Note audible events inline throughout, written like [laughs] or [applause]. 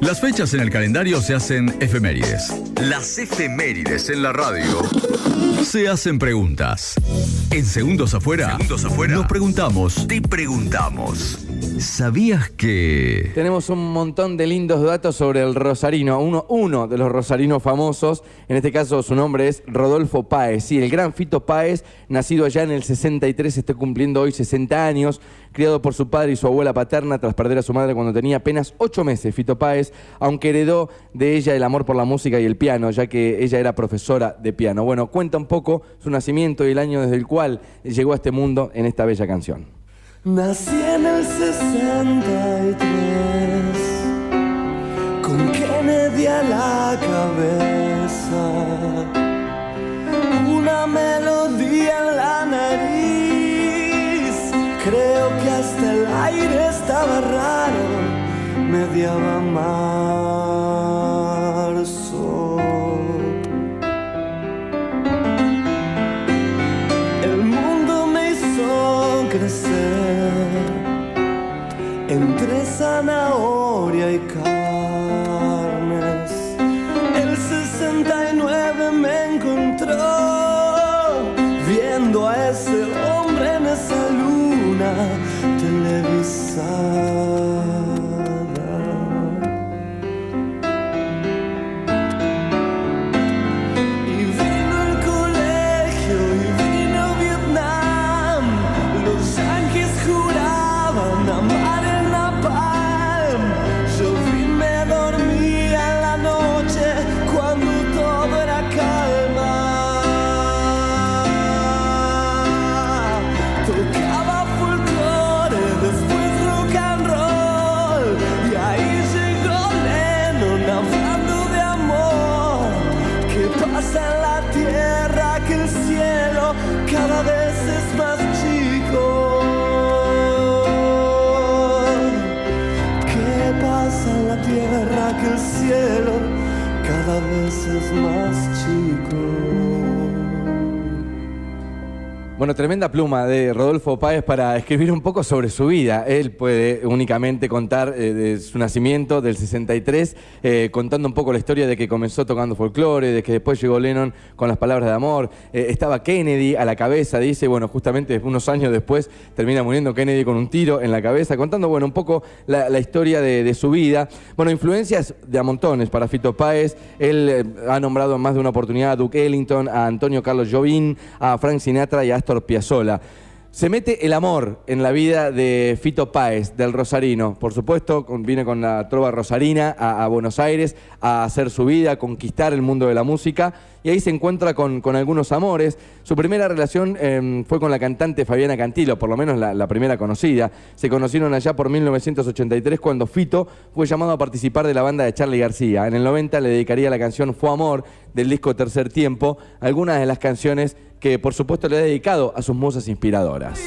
Las fechas en el calendario se hacen efemérides. Las efemérides en la radio se hacen preguntas. En Segundos Afuera, Segundos afuera nos preguntamos, te preguntamos. ¿Sabías que...? Tenemos un montón de lindos datos sobre el rosarino, uno, uno de los rosarinos famosos, en este caso su nombre es Rodolfo Páez, sí, el gran Fito Páez, nacido allá en el 63, está cumpliendo hoy 60 años, criado por su padre y su abuela paterna tras perder a su madre cuando tenía apenas 8 meses, Fito Páez, aunque heredó de ella el amor por la música y el piano, ya que ella era profesora de piano. Bueno, cuenta un poco su nacimiento y el año desde el cual llegó a este mundo en esta bella canción. Nací en el 63 con Kennedy a la cabeza, una melodía en la nariz. Creo que hasta el aire estaba raro, mediaba marzo. Vez es más chico? Bueno, tremenda pluma de Rodolfo Páez para escribir un poco sobre su vida. Él puede únicamente contar eh, de su nacimiento del 63, eh, contando un poco la historia de que comenzó tocando folclore, de que después llegó Lennon con las palabras de amor. Eh, estaba Kennedy a la cabeza, dice, bueno, justamente unos años después termina muriendo Kennedy con un tiro en la cabeza, contando, bueno, un poco la, historia de, su vida. Bueno, influencias de a montones para Fito Páez. Él ha nombrado en más de una oportunidad a Duke Ellington, a Antonio Carlos Jobim, a Frank Sinatra y a Astor Se mete el amor en la vida de Fito Páez, del Rosarino. Por supuesto, viene con la trova rosarina a, a Buenos Aires a hacer su vida, a conquistar el mundo de la música. Y ahí se encuentra con, con algunos amores. Su primera relación eh, fue con la cantante Fabiana Cantilo, por lo menos la, la primera conocida. Se conocieron allá por 1983 cuando Fito fue llamado a participar de la banda de Charlie García. En el 90 le dedicaría la canción Fue Amor del disco Tercer Tiempo, algunas de las canciones que por supuesto le ha dedicado a sus musas inspiradoras.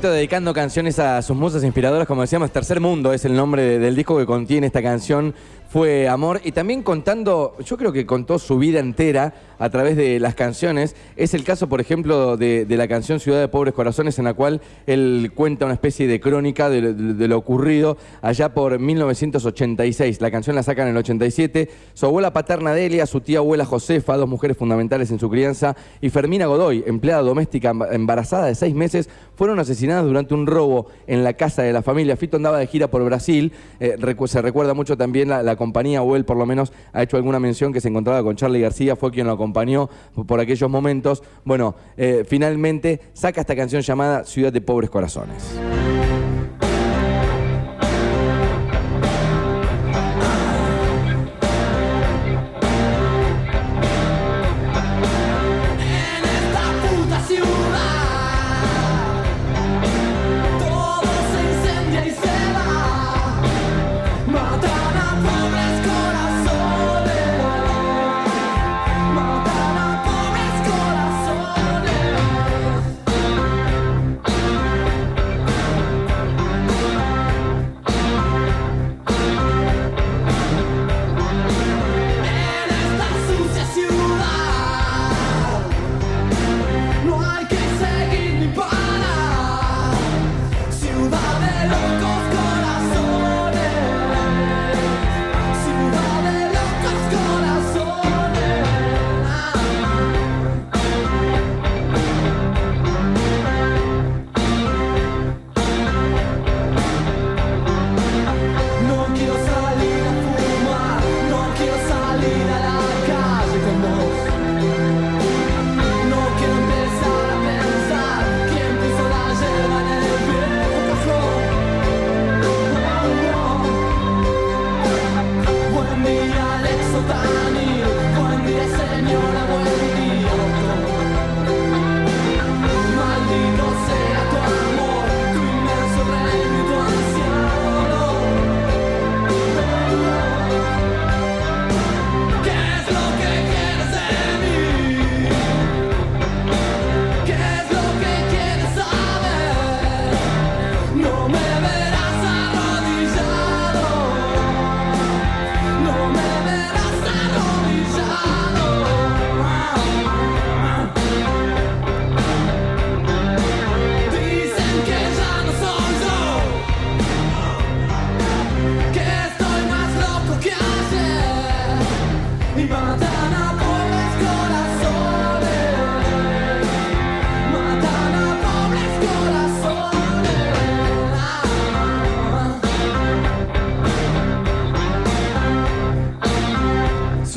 Dedicando canciones a sus musas inspiradoras, como decíamos, Tercer Mundo es el nombre de- del disco que contiene esta canción, fue Amor, y también contando, yo creo que contó su vida entera a través de las canciones. Es el caso, por ejemplo, de, la canción Ciudad de Pobres Corazones, en la cual él cuenta una especie de crónica de, lo ocurrido allá por 1986. La canción la saca en el 87. Su abuela paterna Delia, su tía abuela Josefa, dos mujeres fundamentales en su crianza, y Fermina Godoy, empleada doméstica emba- embarazada de seis meses, fueron durante un robo en la casa de la familia. Fito andaba de gira por Brasil. Eh, se recuerda mucho también la, la compañía, o él por lo menos ha hecho alguna mención que se encontraba con Charlie García, fue quien lo acompañó por aquellos momentos. Bueno, eh, finalmente saca esta canción llamada Ciudad de Pobres Corazones.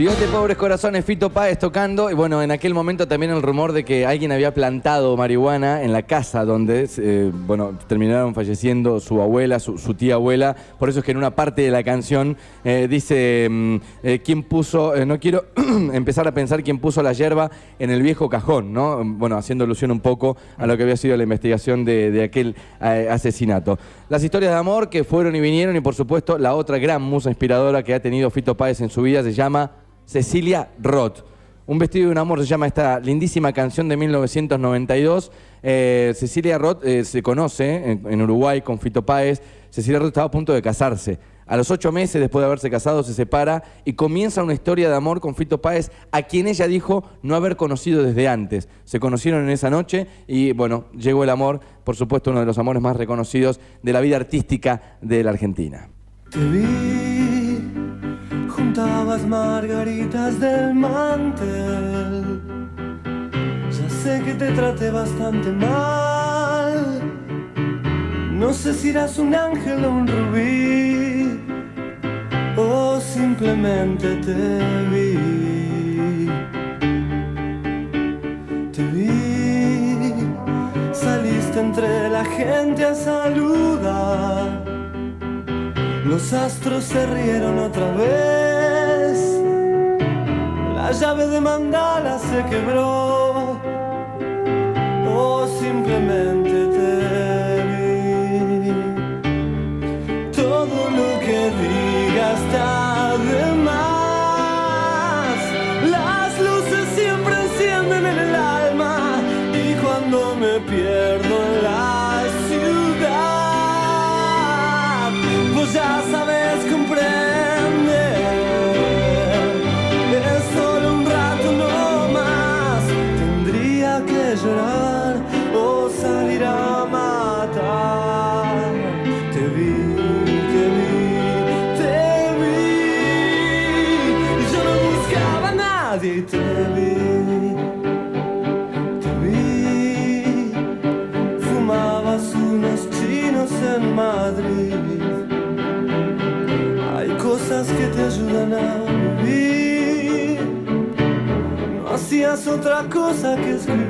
De Pobres Corazones, Fito Páez tocando. Y bueno, en aquel momento también el rumor de que alguien había plantado marihuana en la casa donde, eh, bueno, terminaron falleciendo su abuela, su, tía abuela. Por eso es que en una parte de la canción eh, dice, mm, eh, ¿quién puso, no quiero [clears throat] empezar a pensar quién puso la hierba en el viejo cajón, ¿no? Bueno, haciendo alusión un poco a lo que había sido la investigación de, de aquel asesinato. Las historias de amor que fueron y vinieron y por supuesto la otra gran musa inspiradora que ha tenido Fito Páez en su vida se llama Cecilia Roth. Un vestido de un amor se llama esta lindísima canción de 1992. Eh, Cecilia Roth eh, se conoce en, en Uruguay con Fito Páez. Cecilia Roth estaba a punto de casarse. A los ocho meses después de haberse casado se separa y comienza una historia de amor con Fito Páez, a quien ella dijo no haber conocido desde antes. Se conocieron en esa noche y bueno, llegó el amor, por supuesto uno de los amores más reconocidos de la vida artística de la Argentina. Margaritas del mantel. Ya sé que te traté bastante mal. No sé si eras un ángel o un rubí, o simplemente te vi. Te vi, saliste entre la gente a saludar. Los astros se rieron otra vez. la llave de mandala se quebró. O simplemente Hacías otra cosa que escribir.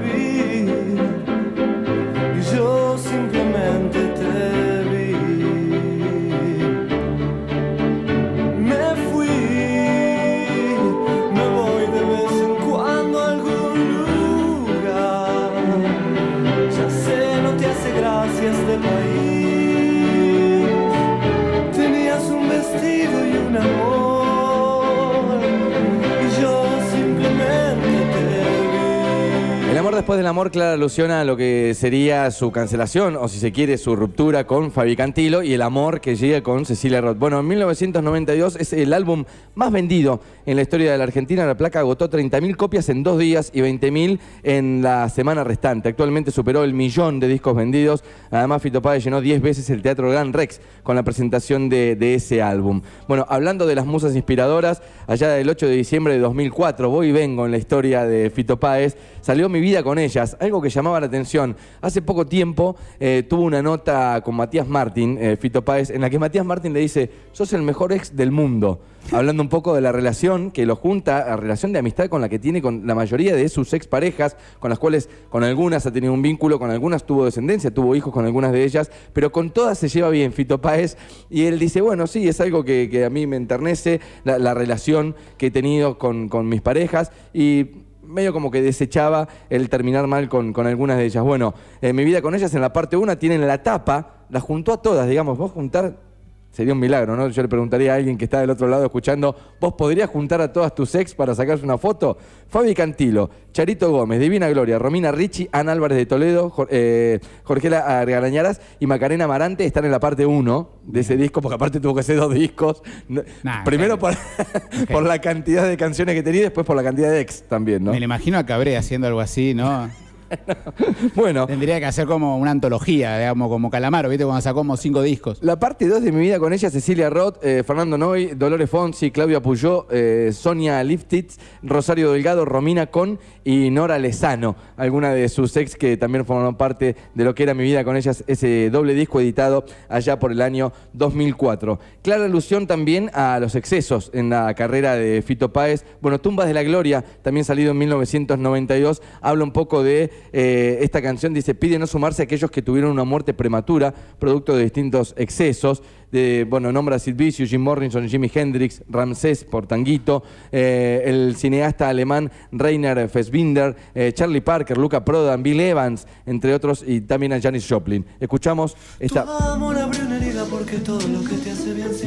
Amor clara alusiona a lo que sería su cancelación, o si se quiere, su ruptura con Fabi Cantilo y el amor que llega con Cecilia Roth. Bueno, en 1992 es el álbum más vendido en la historia de la Argentina. La placa agotó 30.000 copias en dos días y 20.000 en la semana restante. Actualmente superó el millón de discos vendidos. Además, Fito Páez llenó 10 veces el Teatro Gran Rex con la presentación de, ese álbum. Bueno, hablando de las musas inspiradoras, allá del 8 de diciembre de 2004, voy y vengo en la historia de Fito Páez, salió Mi Vida con algo que llamaba la atención. Hace poco tiempo eh, tuvo una nota con Matías Martín, eh, Fito Páez, en la que Matías Martín le dice, sos el mejor ex del mundo. Hablando un poco de la relación que lo junta, la relación de amistad con la que tiene con la mayoría de sus exparejas, con las cuales con algunas ha tenido un vínculo, con algunas tuvo descendencia, tuvo hijos con algunas de ellas, pero con todas se lleva bien Fito Páez. Y él dice, bueno, sí, es algo que, a mí me enternece, la, la relación que he tenido con, con mis parejas. Y medio como que desechaba el terminar mal con, con algunas de ellas. Bueno, eh, mi vida con ellas en la parte 1 tienen la tapa, la juntó a todas, digamos, vos juntar sería un milagro, ¿no? Yo le preguntaría a alguien que está del otro lado escuchando, ¿vos podrías juntar a todas tus ex para sacarse una foto? Fabi Cantilo, Charito Gómez, Divina Gloria, Romina Ricci, Ana Álvarez de Toledo, Jor- eh, Jorgela Argarañaras y Macarena Amarante están en la parte 1 de ese disco, porque aparte tuvo que ser dos discos. Nah, Primero claro. por, [laughs] por la cantidad de canciones que tenía y después por la cantidad de ex también, ¿no? Me lo imagino a Cabré haciendo algo así, ¿no? [laughs] Bueno, Tendría que hacer como una antología, digamos, como Calamaro, ¿viste? Cuando sacó como cinco discos. La parte 2 de mi vida con ella, Cecilia Roth, eh, Fernando Noy, Dolores Fonsi, Claudia Puyó, eh, Sonia Liftitz, Rosario Delgado, Romina Con y Nora Lezano, alguna de sus ex que también formaron parte de lo que era mi vida con ellas, ese doble disco editado allá por el año 2004. Clara alusión también a los excesos en la carrera de Fito Páez. Bueno, Tumbas de la Gloria, también salido en 1992, habla un poco de eh, esta canción, dice, pide no sumarse a aquellos que tuvieron una muerte prematura, producto de distintos excesos. De, bueno, nombra a Sid Vicious, Jim Morrison, Jimi Hendrix, Ramsés por Tanguito, eh, el cineasta alemán Rainer Fassbinder, eh, Charlie Parker, Luca Prodan, Bill Evans, entre otros, y también a Janis Joplin. Escuchamos esta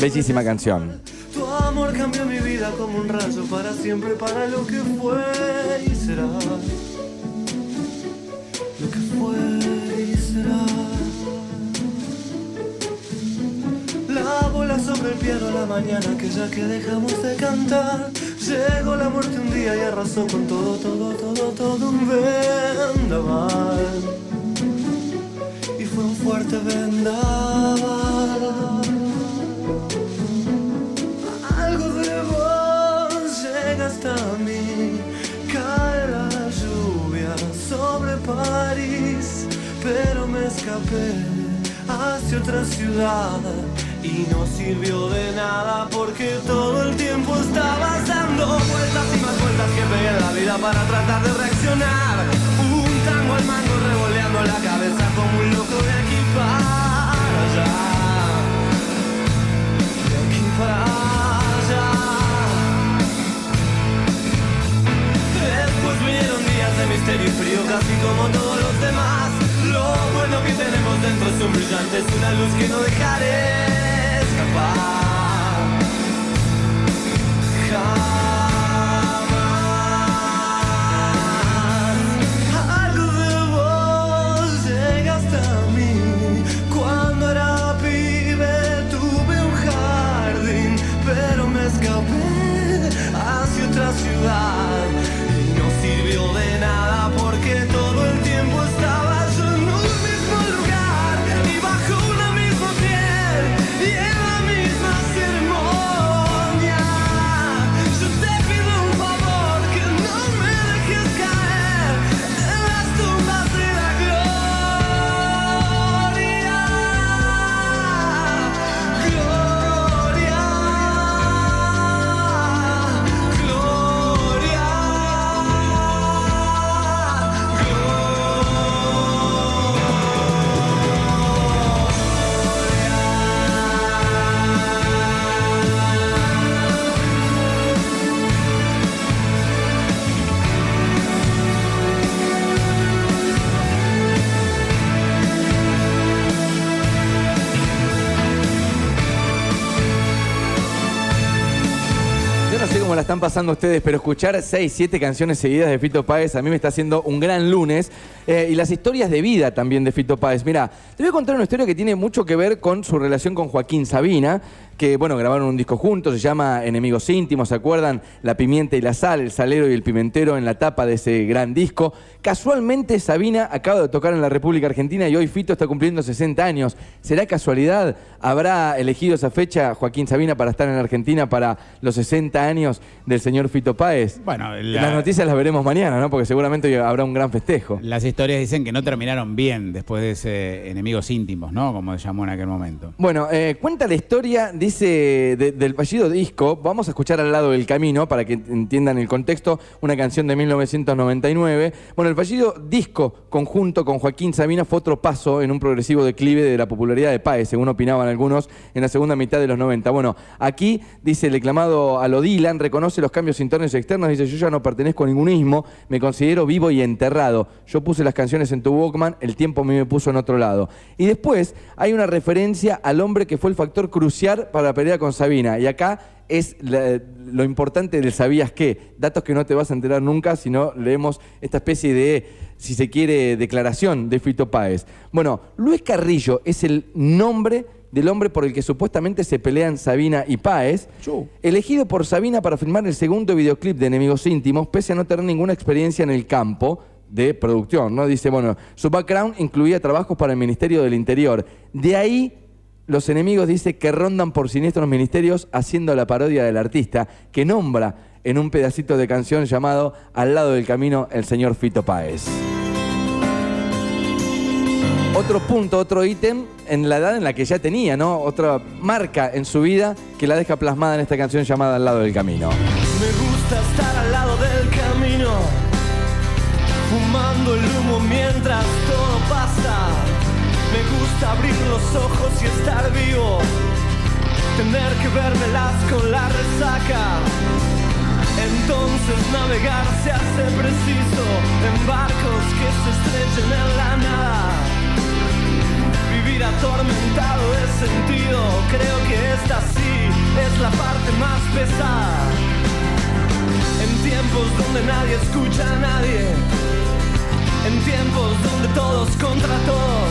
bellísima canción. Tu amor cambió mi vida como un rayo para siempre, para lo que fue y será. Que será. La bola sobre el piano la mañana, aquella que dejamos de cantar. Llegó la muerte un día y arrasó con todo, todo, todo, todo un vendaval hacia otra ciudad. Y no sirvió de nada porque todo el tiempo estabas dando vueltas y más vueltas que pegué en la vida para tratar de reaccionar. Un tango al mango revoleando la cabeza como un loco de aquí para allá. De aquí para allá. Después vinieron días de misterio y frío casi como todos los demás. Bueno que tenemos dentro es un brillante, es una luz que no dejaré pasando ustedes, pero escuchar 6, 7 canciones seguidas de Fito Páez a mí me está haciendo un gran lunes. Eh, y las historias de vida también de Fito Páez. Mira, te voy a contar una historia que tiene mucho que ver con su relación con Joaquín Sabina, que bueno, grabaron un disco juntos, se llama Enemigos Íntimos, ¿se acuerdan? La pimienta y la sal, el salero y el pimentero en la tapa de ese gran disco. Casualmente Sabina acaba de tocar en la República Argentina y hoy Fito está cumpliendo 60 años. ¿Será casualidad? ¿Habrá elegido esa fecha Joaquín Sabina para estar en Argentina para los 60 años del señor Fito Páez? Bueno, la- Las noticias las veremos mañana, ¿no? Porque seguramente habrá un gran festejo. Las historias dicen que no terminaron bien después de ese enemigos íntimos, ¿no? Como se llamó en aquel momento. Bueno, eh, cuenta la historia, dice, de- del fallido disco. Vamos a escuchar al lado del camino para que entiendan el contexto. Una canción de 1999. Bueno, el fallido disco conjunto con Joaquín Sabina fue otro paso en un progresivo declive de la popularidad de Páez, según opinaban algunos, en la segunda mitad de los 90. Bueno, aquí dice el declamado a lo Dylan, reconoce los cambios internos y externos, dice, yo ya no pertenezco a ningún ismo, me considero vivo y enterrado. Yo puse las canciones en tu Walkman, el tiempo a mí me puso en otro lado. Y después hay una referencia al hombre que fue el factor crucial para la pelea con Sabina. Y acá es la- lo importante del sabías qué, datos que no te vas a enterar nunca si no leemos esta especie de, si se quiere, declaración de Fito Páez. Bueno, Luis Carrillo es el nombre del hombre por el que supuestamente se pelean Sabina y Páez, elegido por Sabina para filmar el segundo videoclip de Enemigos Íntimos, pese a no tener ninguna experiencia en el campo de producción, ¿no? Dice, bueno, su background incluía trabajos para el Ministerio del Interior. De ahí los enemigos dice que rondan por siniestros ministerios haciendo la parodia del artista, que nombra en un pedacito de canción llamado Al lado del camino el señor Fito Páez. Otro punto, otro ítem en la edad en la que ya tenía, ¿no? Otra marca en su vida que la deja plasmada en esta canción llamada Al lado del camino. Me gusta estar al lado del camino, fumando el Abrir los ojos y estar vivo, tener que vérmelas con la resaca. Entonces navegar se hace preciso en barcos que se estrechen en la nada. Vivir atormentado de sentido, creo que esta sí es la parte más pesada. En tiempos donde nadie escucha a nadie, en tiempos donde todos contra todos,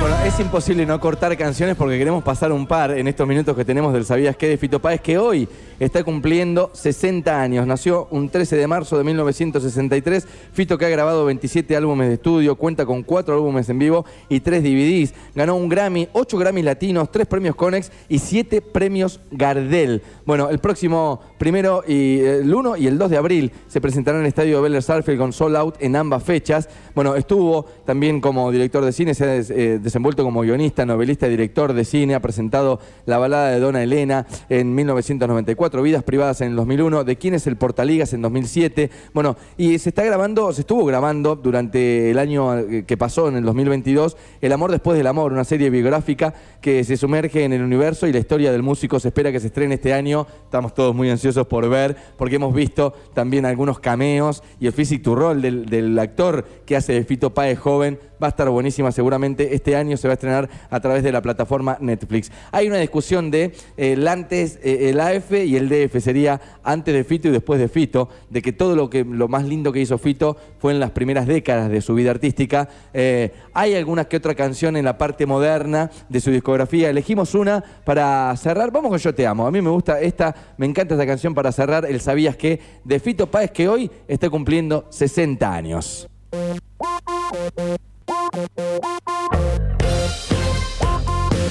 Bueno, es imposible no cortar canciones porque queremos pasar un par en estos minutos que tenemos del Sabías qué de Fito Páez, que hoy está cumpliendo 60 años. Nació un 13 de marzo de 1963. Fito que ha grabado 27 álbumes de estudio, cuenta con 4 álbumes en vivo y 3 DVDs. Ganó un Grammy, 8 Grammys latinos, 3 premios Conex y 7 premios Gardel. Bueno, el próximo primero y el 1 y el 2 de abril se presentará en el estadio Beller Sarfield con Soul Out en ambas fechas. Bueno, estuvo también como director de cine, se ha eh, desenvuelto como guionista, novelista director de cine. Ha presentado La balada de Dona Elena en 1994, Vidas privadas en el 2001, De quién es el Portaligas en 2007. Bueno, y se está grabando, se estuvo grabando durante el año eh, que pasó, en el 2022, El amor después del amor, una serie biográfica que se sumerge en el universo y la historia del músico. Se espera que se estrene este año. Estamos todos muy ansiosos por ver, porque hemos visto también algunos cameos y el physic to roll del, del actor que hace de Fito Páez joven. Va a estar buenísima seguramente. Este año se va a estrenar a través de la plataforma Netflix. Hay una discusión de eh, el antes, eh, el AF y el DF. Sería antes de Fito y después de Fito. De que todo lo, que, lo más lindo que hizo Fito fue en las primeras décadas de su vida artística. Eh, hay alguna que otra canción en la parte moderna de su discografía. Elegimos una para cerrar. Vamos con Yo Te Amo. A mí me gusta esta, me encanta esta canción para cerrar el Sabías que de Fito Páez que hoy está cumpliendo 60 años.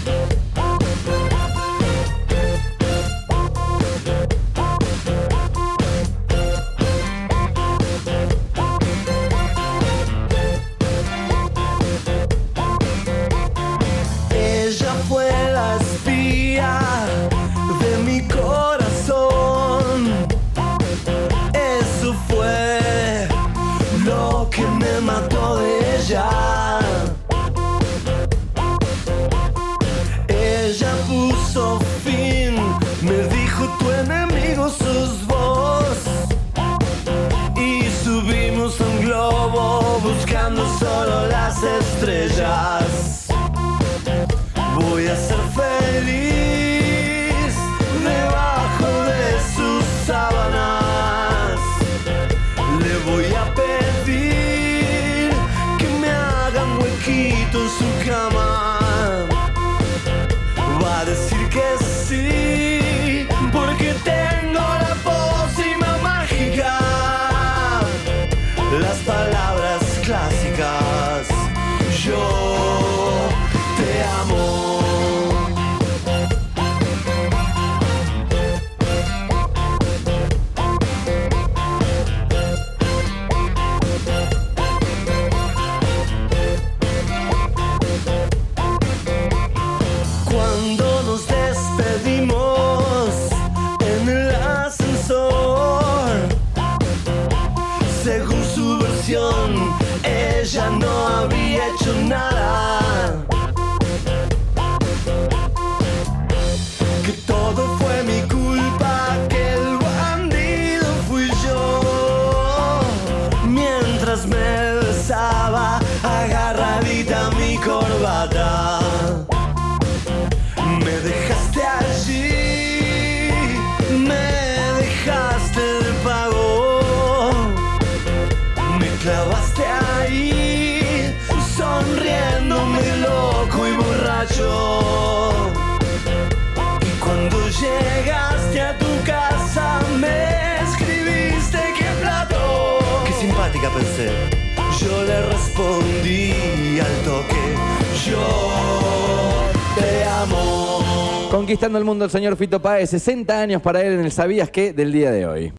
Ella Yo le respondí al toque. Yo te amo. Conquistando el mundo el señor Fito Páez, 60 años para él en el Sabías qué del día de hoy.